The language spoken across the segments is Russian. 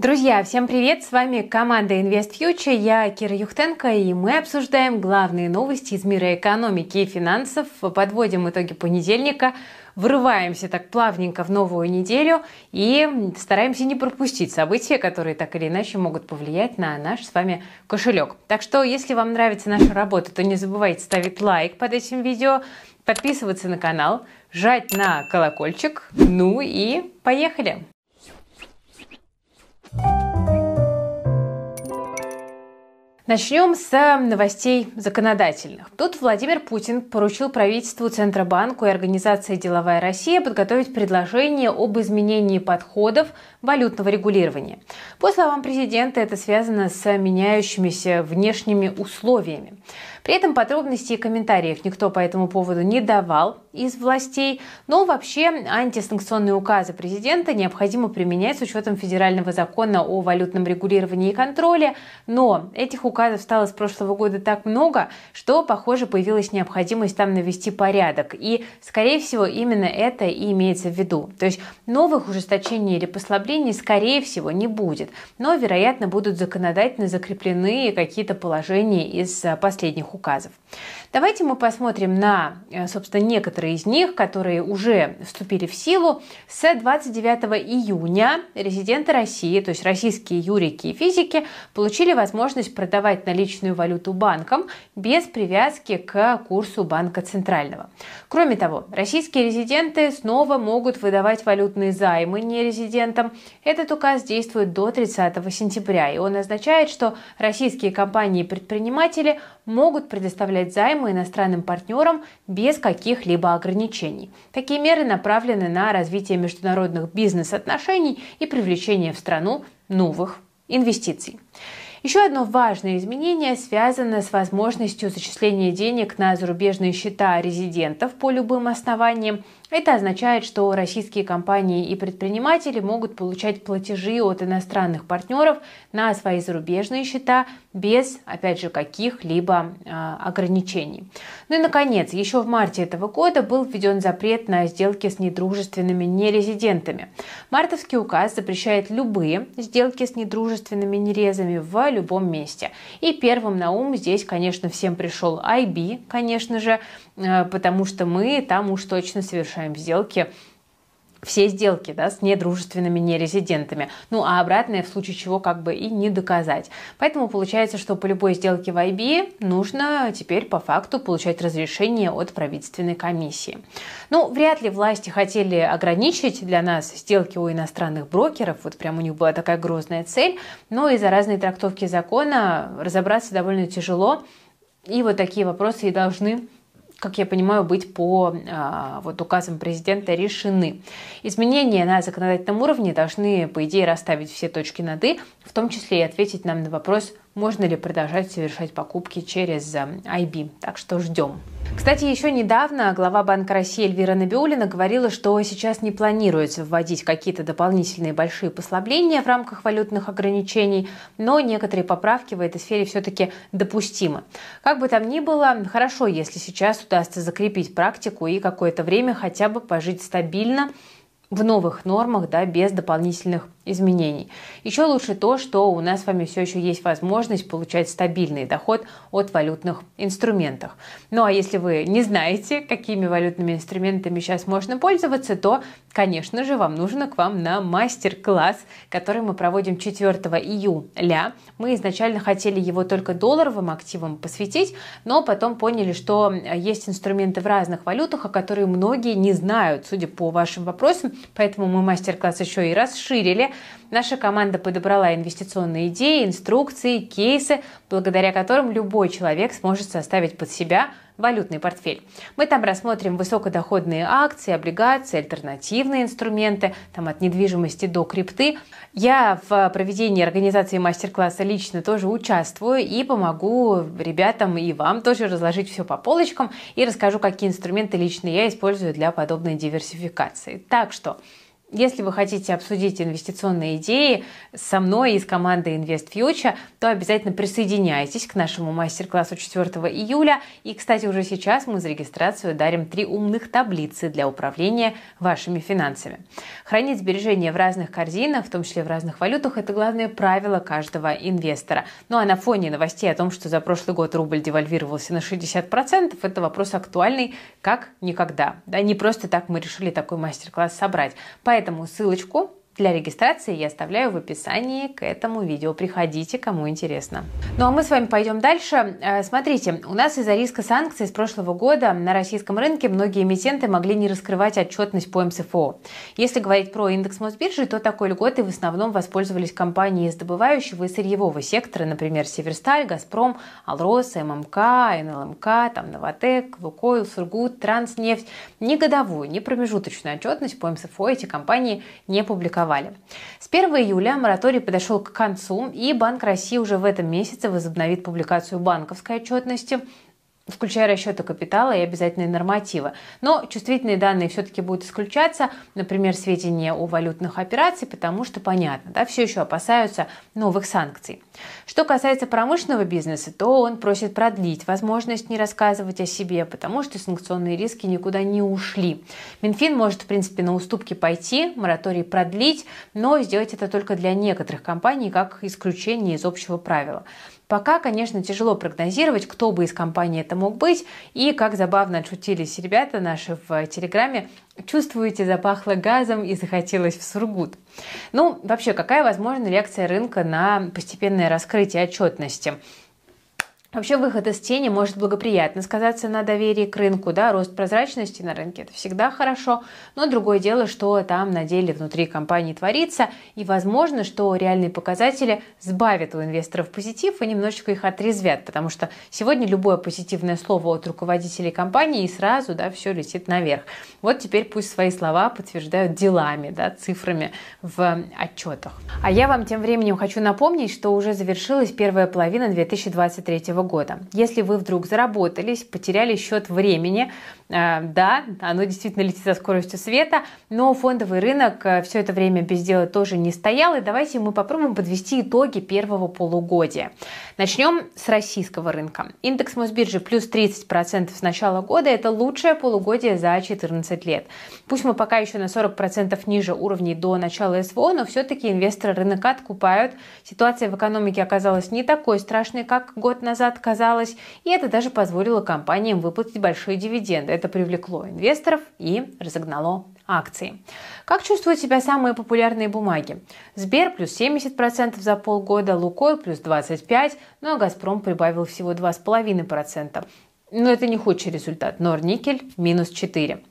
Друзья, всем привет! С вами команда Invest Future, я Кира Юхтенко, и мы обсуждаем главные новости из мира экономики и финансов, подводим итоги понедельника, врываемся так плавненько в новую неделю и стараемся не пропустить события, которые так или иначе могут повлиять на наш с вами кошелек. Так что, если вам нравится наша работа, то не забывайте ставить лайк под этим видео, подписываться на канал, жать на колокольчик, ну и поехали! Начнем с новостей законодательных. Тут Владимир Путин поручил правительству Центробанку и организации «Деловая Россия» подготовить предложение об изменении подходов валютного регулирования. По словам президента, это связано с меняющимися внешними условиями. При этом подробностей и комментариев никто по этому поводу не давал из властей, но вообще антисанкционные указы президента необходимо применять с учетом федерального закона о валютном регулировании и контроле, но этих указов стало с прошлого года так много, что, похоже, появилась необходимость там навести порядок. И, скорее всего, именно это и имеется в виду. То есть новых ужесточений или послаблений, скорее всего, не будет, но, вероятно, будут законодательно закреплены какие-то положения из последних указов. Давайте мы посмотрим на, э, собственно, некоторые из них, которые уже вступили в силу. С 29 июня резиденты России, то есть российские юрики и физики, получили возможность продавать наличную валюту банкам без привязки к курсу Банка Центрального. Кроме того, российские резиденты снова могут выдавать валютные займы нерезидентам. Этот указ действует до 30 сентября, и он означает, что российские компании и предприниматели могут предоставлять займы иностранным партнерам без каких-либо ограничений. Такие меры направлены на развитие международных бизнес-отношений и привлечение в страну новых инвестиций. Еще одно важное изменение связано с возможностью зачисления денег на зарубежные счета резидентов по любым основаниям – это означает, что российские компании и предприниматели могут получать платежи от иностранных партнеров на свои зарубежные счета без, опять же, каких-либо э, ограничений. Ну и, наконец, еще в марте этого года был введен запрет на сделки с недружественными нерезидентами. Мартовский указ запрещает любые сделки с недружественными нерезами в любом месте. И первым на ум здесь, конечно, всем пришел IB, конечно же, потому что мы там уж точно совершаем совершаем сделки все сделки да, с недружественными нерезидентами. Ну а обратное в случае чего как бы и не доказать. Поэтому получается, что по любой сделке в IB нужно теперь по факту получать разрешение от правительственной комиссии. Ну, вряд ли власти хотели ограничить для нас сделки у иностранных брокеров, вот прям у них была такая грозная цель, но из-за разной трактовки закона разобраться довольно тяжело, и вот такие вопросы и должны как я понимаю, быть по а, вот, указам президента решены. Изменения на законодательном уровне должны, по идее, расставить все точки над «и», в том числе и ответить нам на вопрос, можно ли продолжать совершать покупки через IB. Так что ждем. Кстати, еще недавно глава Банка России Эльвира Набиулина говорила, что сейчас не планируется вводить какие-то дополнительные большие послабления в рамках валютных ограничений, но некоторые поправки в этой сфере все-таки допустимы. Как бы там ни было, хорошо, если сейчас удастся закрепить практику и какое-то время хотя бы пожить стабильно в новых нормах, да, без дополнительных изменений. Еще лучше то, что у нас с вами все еще есть возможность получать стабильный доход от валютных инструментов. Ну а если вы не знаете, какими валютными инструментами сейчас можно пользоваться, то, конечно же, вам нужно к вам на мастер-класс, который мы проводим 4 июля. Мы изначально хотели его только долларовым активам посвятить, но потом поняли, что есть инструменты в разных валютах, о которых многие не знают, судя по вашим вопросам, поэтому мы мастер-класс еще и расширили. Наша команда подобрала инвестиционные идеи, инструкции, кейсы, благодаря которым любой человек сможет составить под себя валютный портфель. Мы там рассмотрим высокодоходные акции, облигации, альтернативные инструменты, там от недвижимости до крипты. Я в проведении организации мастер-класса лично тоже участвую и помогу ребятам и вам тоже разложить все по полочкам и расскажу, какие инструменты лично я использую для подобной диверсификации. Так что Если вы хотите обсудить инвестиционные идеи со мной и с командой Invest Future, то обязательно присоединяйтесь к нашему мастер-классу 4 июля. И, кстати, уже сейчас мы за регистрацию дарим три умных таблицы для управления вашими финансами. Хранить сбережения в разных корзинах, в том числе в разных валютах, это главное правило каждого инвестора. Ну а на фоне новостей о том, что за прошлый год рубль девальвировался на 60%, это вопрос актуальный как никогда. Да, не просто так мы решили такой мастер-класс собрать. Поэтому ссылочку для регистрации я оставляю в описании к этому видео. Приходите, кому интересно. Ну а мы с вами пойдем дальше. Э, смотрите, у нас из-за риска санкций с прошлого года на российском рынке многие эмитенты могли не раскрывать отчетность по МСФО. Если говорить про индекс Мосбиржи, то такой льготой в основном воспользовались компании из добывающего и сырьевого сектора, например, Северсталь, Газпром, Алрос, ММК, НЛМК, там Новотек, Лукойл, Сургут, Транснефть. Ни годовую, ни промежуточную отчетность по МСФО эти компании не публиковали опубликовали. С 1 июля мораторий подошел к концу, и Банк России уже в этом месяце возобновит публикацию банковской отчетности включая расчеты капитала и обязательные нормативы. Но чувствительные данные все-таки будут исключаться, например, сведения о валютных операциях, потому что, понятно, да, все еще опасаются новых санкций. Что касается промышленного бизнеса, то он просит продлить возможность не рассказывать о себе, потому что санкционные риски никуда не ушли. Минфин может, в принципе, на уступки пойти, мораторий продлить, но сделать это только для некоторых компаний, как исключение из общего правила. Пока, конечно, тяжело прогнозировать, кто бы из компаний это мог быть, и как забавно отшутились ребята наши в Телеграме, чувствуете, запахло газом и захотелось в Сургут. Ну, вообще, какая возможна реакция рынка на постепенное раскрытие отчетности? Вообще выход из тени может благоприятно сказаться на доверии к рынку, да, рост прозрачности на рынке это всегда хорошо, но другое дело, что там на деле внутри компании творится, и возможно, что реальные показатели сбавят у инвесторов позитив и немножечко их отрезвят, потому что сегодня любое позитивное слово от руководителей компании и сразу, да, все летит наверх. Вот теперь пусть свои слова подтверждают делами, да, цифрами в отчетах. А я вам тем временем хочу напомнить, что уже завершилась первая половина 2023 года. Если вы вдруг заработались, потеряли счет времени, э, да, оно действительно летит со скоростью света, но фондовый рынок э, все это время без дела тоже не стоял, и давайте мы попробуем подвести итоги первого полугодия. Начнем с российского рынка. Индекс Мосбиржи плюс 30% с начала года – это лучшее полугодие за 14 лет. Пусть мы пока еще на 40% ниже уровней до начала СВО, но все-таки инвесторы рынок откупают. Ситуация в экономике оказалась не такой страшной, как год назад, отказалась, и это даже позволило компаниям выплатить большие дивиденды. Это привлекло инвесторов и разогнало акции. Как чувствуют себя самые популярные бумаги? Сбер плюс 70% за полгода, Лукойл плюс 25%, ну а Газпром прибавил всего 2,5%. Но это не худший результат. Норникель минус 4.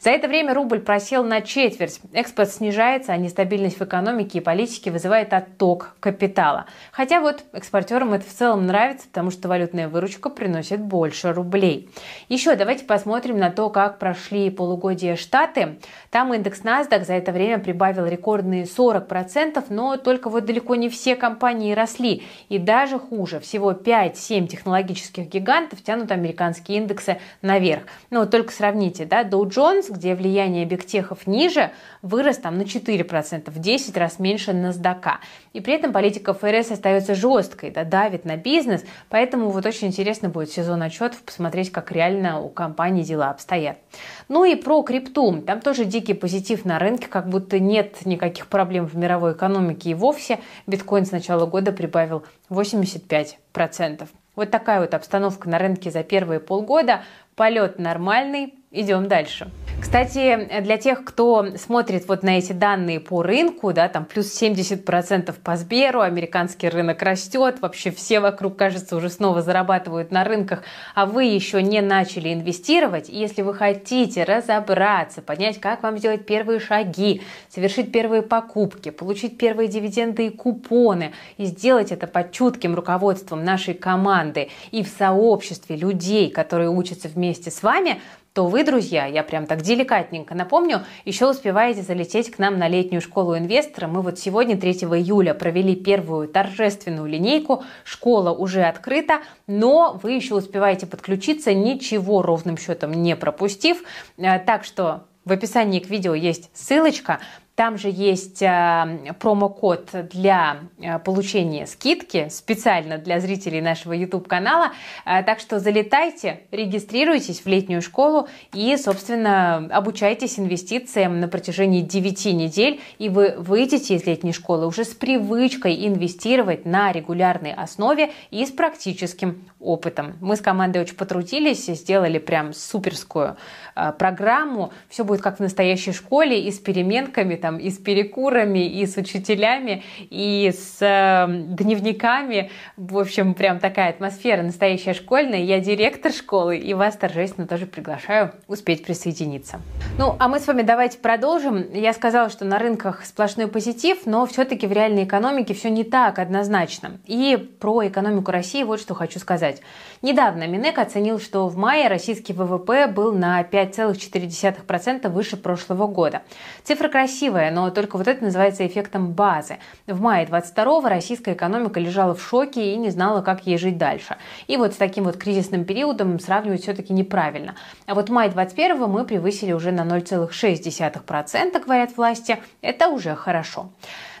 За это время рубль просел на четверть. Экспорт снижается, а нестабильность в экономике и политике вызывает отток капитала. Хотя вот экспортерам это в целом нравится, потому что валютная выручка приносит больше рублей. Еще давайте посмотрим на то, как прошли полугодия Штаты. Там индекс NASDAQ за это время прибавил рекордные 40%, но только вот далеко не все компании росли. И даже хуже, всего 5-7 технологических гигантов тянут американские индексы наверх. Ну вот только сравните, да, Dow Jones где влияние бигтехов ниже, вырос там на 4%, в 10 раз меньше NASDAQ. И при этом политика ФРС остается жесткой, да, давит на бизнес, поэтому вот очень интересно будет сезон отчетов посмотреть, как реально у компании дела обстоят. Ну и про крипту. Там тоже дикий позитив на рынке, как будто нет никаких проблем в мировой экономике и вовсе. Биткоин с начала года прибавил 85%. Вот такая вот обстановка на рынке за первые полгода. Полет нормальный. Идем дальше. Кстати, для тех, кто смотрит вот на эти данные по рынку, да, там плюс 70% по Сберу, американский рынок растет, вообще все вокруг, кажется, уже снова зарабатывают на рынках, а вы еще не начали инвестировать, если вы хотите разобраться, понять, как вам сделать первые шаги, совершить первые покупки, получить первые дивиденды и купоны, и сделать это под чутким руководством нашей команды и в сообществе людей, которые учатся вместе с вами, то вы, друзья, я прям так деликатненько напомню, еще успеваете залететь к нам на летнюю школу инвестора. Мы вот сегодня, 3 июля, провели первую торжественную линейку. Школа уже открыта, но вы еще успеваете подключиться, ничего ровным счетом не пропустив. Э, так что в описании к видео есть ссылочка. Там же есть э, промокод для э, получения скидки специально для зрителей нашего YouTube-канала. Так что залетайте, регистрируйтесь в летнюю школу и, собственно, обучайтесь инвестициям на протяжении 9 недель, и вы выйдете из летней школы уже с привычкой инвестировать на регулярной основе и с практическим опытом. Мы с командой очень потрудились, сделали прям суперскую э, программу. Все будет как в настоящей школе, и с переменками, там, и с перекурами, и с учителями, и с э, дневниками. В общем, прям такая атмосфера настоящая школьная. Я директор школы, и вас торжественно тоже приглашаю успеть присоединиться. Ну, а мы с вами давайте продолжим. Я сказала, что на рынках сплошной позитив, но все-таки в реальной экономике все не так однозначно. И про экономику России вот что хочу сказать. Недавно Минэк оценил, что в мае российский ВВП был на 5,4% выше прошлого года. Цифра красивая, но только вот это называется эффектом базы. В мае 22 российская экономика лежала в шоке и не знала, как ей жить дальше. И вот с таким вот кризисным периодом сравнивать все-таки неправильно. А вот май 21 мы превысили уже на 0,6%, говорят власти. Это уже хорошо.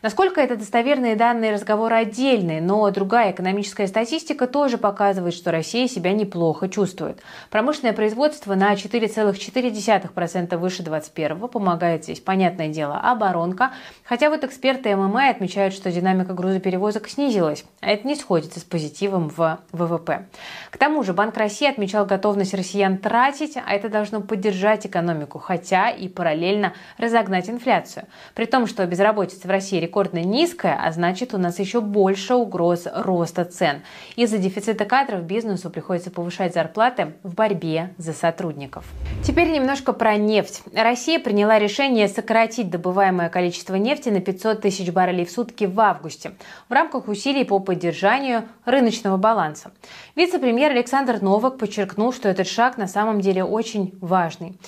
Насколько это достоверные данные разговора отдельные, но другая экономическая статистика тоже показывает, что Россия себя неплохо чувствует. Промышленное производство на 4,4% выше 2021 помогает здесь, понятное дело, оборонка. Хотя вот эксперты ММА отмечают, что динамика грузоперевозок снизилась, а это не сходится с позитивом в ВВП. К тому же Банк России отмечал готовность россиян тратить, а это должно поддержать экономику, хотя и параллельно разогнать инфляцию. При том, что безработица в России рекордно низкая, а значит у нас еще больше угроз роста цен. Из-за дефицита кадров бизнесу приходится повышать зарплаты в борьбе за сотрудников. Теперь немножко про нефть. Россия приняла решение сократить добываемое количество нефти на 500 тысяч баррелей в сутки в августе в рамках усилий по поддержанию рыночного баланса. Вице-премьер Александр Новак подчеркнул, что этот шаг на самом деле очень важный.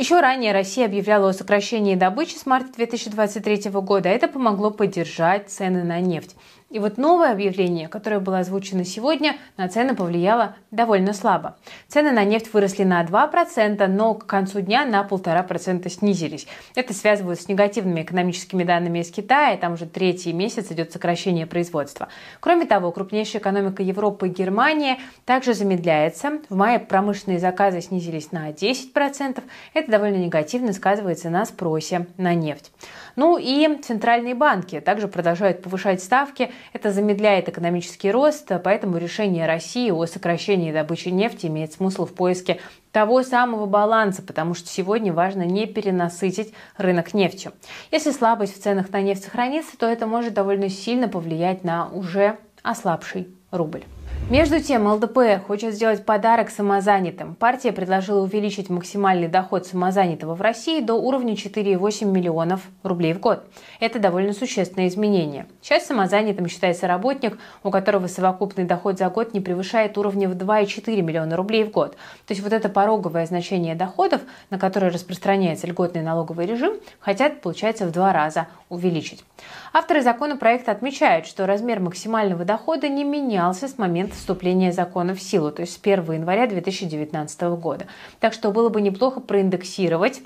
Еще ранее Россия объявляла о сокращении добычи с марта 2023 года. Это помогло поддержать цены на нефть. И вот новое объявление, которое было озвучено сегодня, на цены повлияло довольно слабо. Цены на нефть выросли на 2%, но к концу дня на 1,5% снизились. Это связывают с негативными экономическими данными из Китая. Там уже третий месяц идет сокращение производства. Кроме того, крупнейшая экономика Европы и Германия также замедляется. В мае промышленные заказы снизились на 10%. Это довольно негативно сказывается на спросе на нефть. Ну и центральные банки также продолжают повышать ставки. Это замедляет экономический рост, поэтому решение России о сокращении добычи нефти имеет смысл в поиске того самого баланса, потому что сегодня важно не перенасытить рынок нефтью. Если слабость в ценах на нефть сохранится, то это может довольно сильно повлиять на уже ослабший рубль. Между тем, ЛДПР хочет сделать подарок самозанятым. Партия предложила увеличить максимальный доход самозанятого в России до уровня 4,8 миллионов рублей в год. Это довольно существенное изменение. Сейчас самозанятым считается работник, у которого совокупный доход за год не превышает уровня в 2,4 миллиона рублей в год. То есть вот это пороговое значение доходов, на которое распространяется льготный налоговый режим, хотят, получается, в два раза увеличить. Авторы законопроекта отмечают, что размер максимального дохода не менялся с момента вступления закона в силу, то есть с 1 января 2019 года. Так что было бы неплохо проиндексировать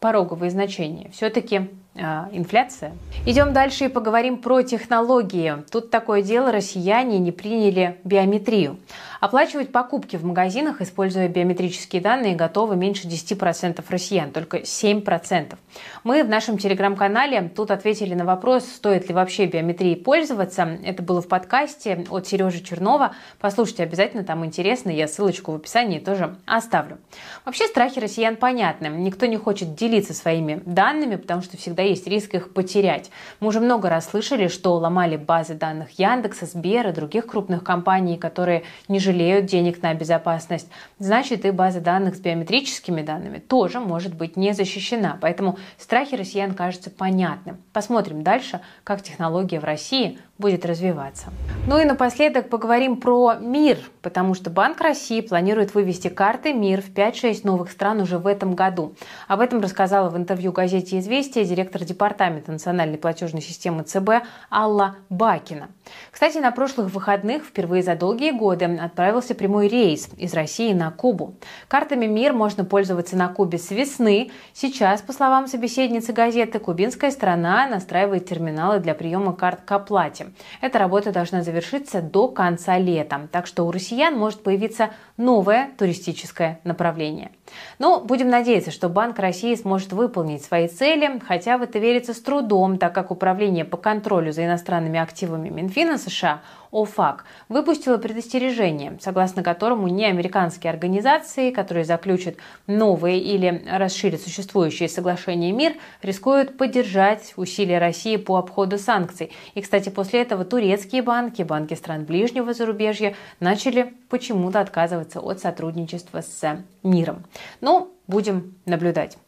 пороговые значения. Все-таки инфляция. Идем дальше и поговорим про технологии. Тут такое дело, россияне не приняли биометрию. Оплачивать покупки в магазинах, используя биометрические данные, готовы меньше 10% россиян, только 7%. Мы в нашем телеграм-канале тут ответили на вопрос, стоит ли вообще биометрией пользоваться. Это было в подкасте от Сережи Чернова. Послушайте обязательно, там интересно, я ссылочку в описании тоже оставлю. Вообще страхи россиян понятны. Никто не хочет делиться своими данными, потому что всегда есть риск их потерять. Мы уже много раз слышали, что ломали базы данных Яндекса, Сбера, других крупных компаний, которые не жалеют денег на безопасность, значит и база данных с биометрическими данными тоже может быть не защищена. Поэтому страхи россиян кажутся понятным. Посмотрим дальше, как технология в России будет развиваться. Ну и напоследок поговорим про МИР, потому что Банк России планирует вывести карты МИР в 5-6 новых стран уже в этом году. Об этом рассказала в интервью газете «Известия» директор Департамента национальной платежной системы ЦБ Алла Бакина. Кстати, на прошлых выходных впервые за долгие годы отправился прямой рейс из России на Кубу. Картами МИР можно пользоваться на Кубе с весны. Сейчас, по словам собеседницы газеты, кубинская страна настраивает терминалы для приема карт к оплате. Эта работа должна завершиться до конца лета, так что у россиян может появиться новое туристическое направление. Но будем надеяться, что Банк России сможет выполнить свои цели, хотя в это верится с трудом, так как Управление по контролю за иностранными активами Минфина США ОФАК выпустила предостережение, согласно которому не американские организации, которые заключат новые или расширят существующие соглашения МИР, рискуют поддержать усилия России по обходу санкций. И, кстати, после этого турецкие банки, банки стран ближнего зарубежья начали почему-то отказываться от сотрудничества с миром. Ну, будем наблюдать.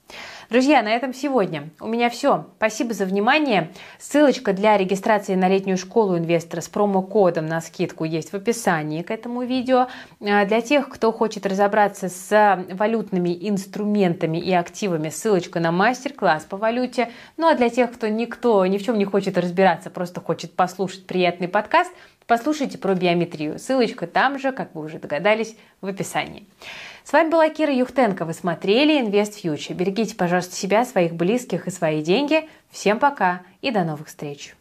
Друзья, на этом сегодня. У меня все. Спасибо за внимание. Ссылочка для регистрации на летнюю школу инвестора с промокодом на скидку есть в описании к этому видео. А, для тех, кто хочет разобраться с валютными инструментами и активами, ссылочка на мастер-класс по валюте. Ну а для тех, кто никто ни в чем не хочет разбираться, просто хочет послушать приятный подкаст, послушайте про биометрию. Ссылочка там же, как вы уже догадались, в описании. С вами была Кира Юхтенко. Вы смотрели Invest Future. Берегите, пожалуйста, себя, своих близких и свои деньги. Всем пока и до новых встреч.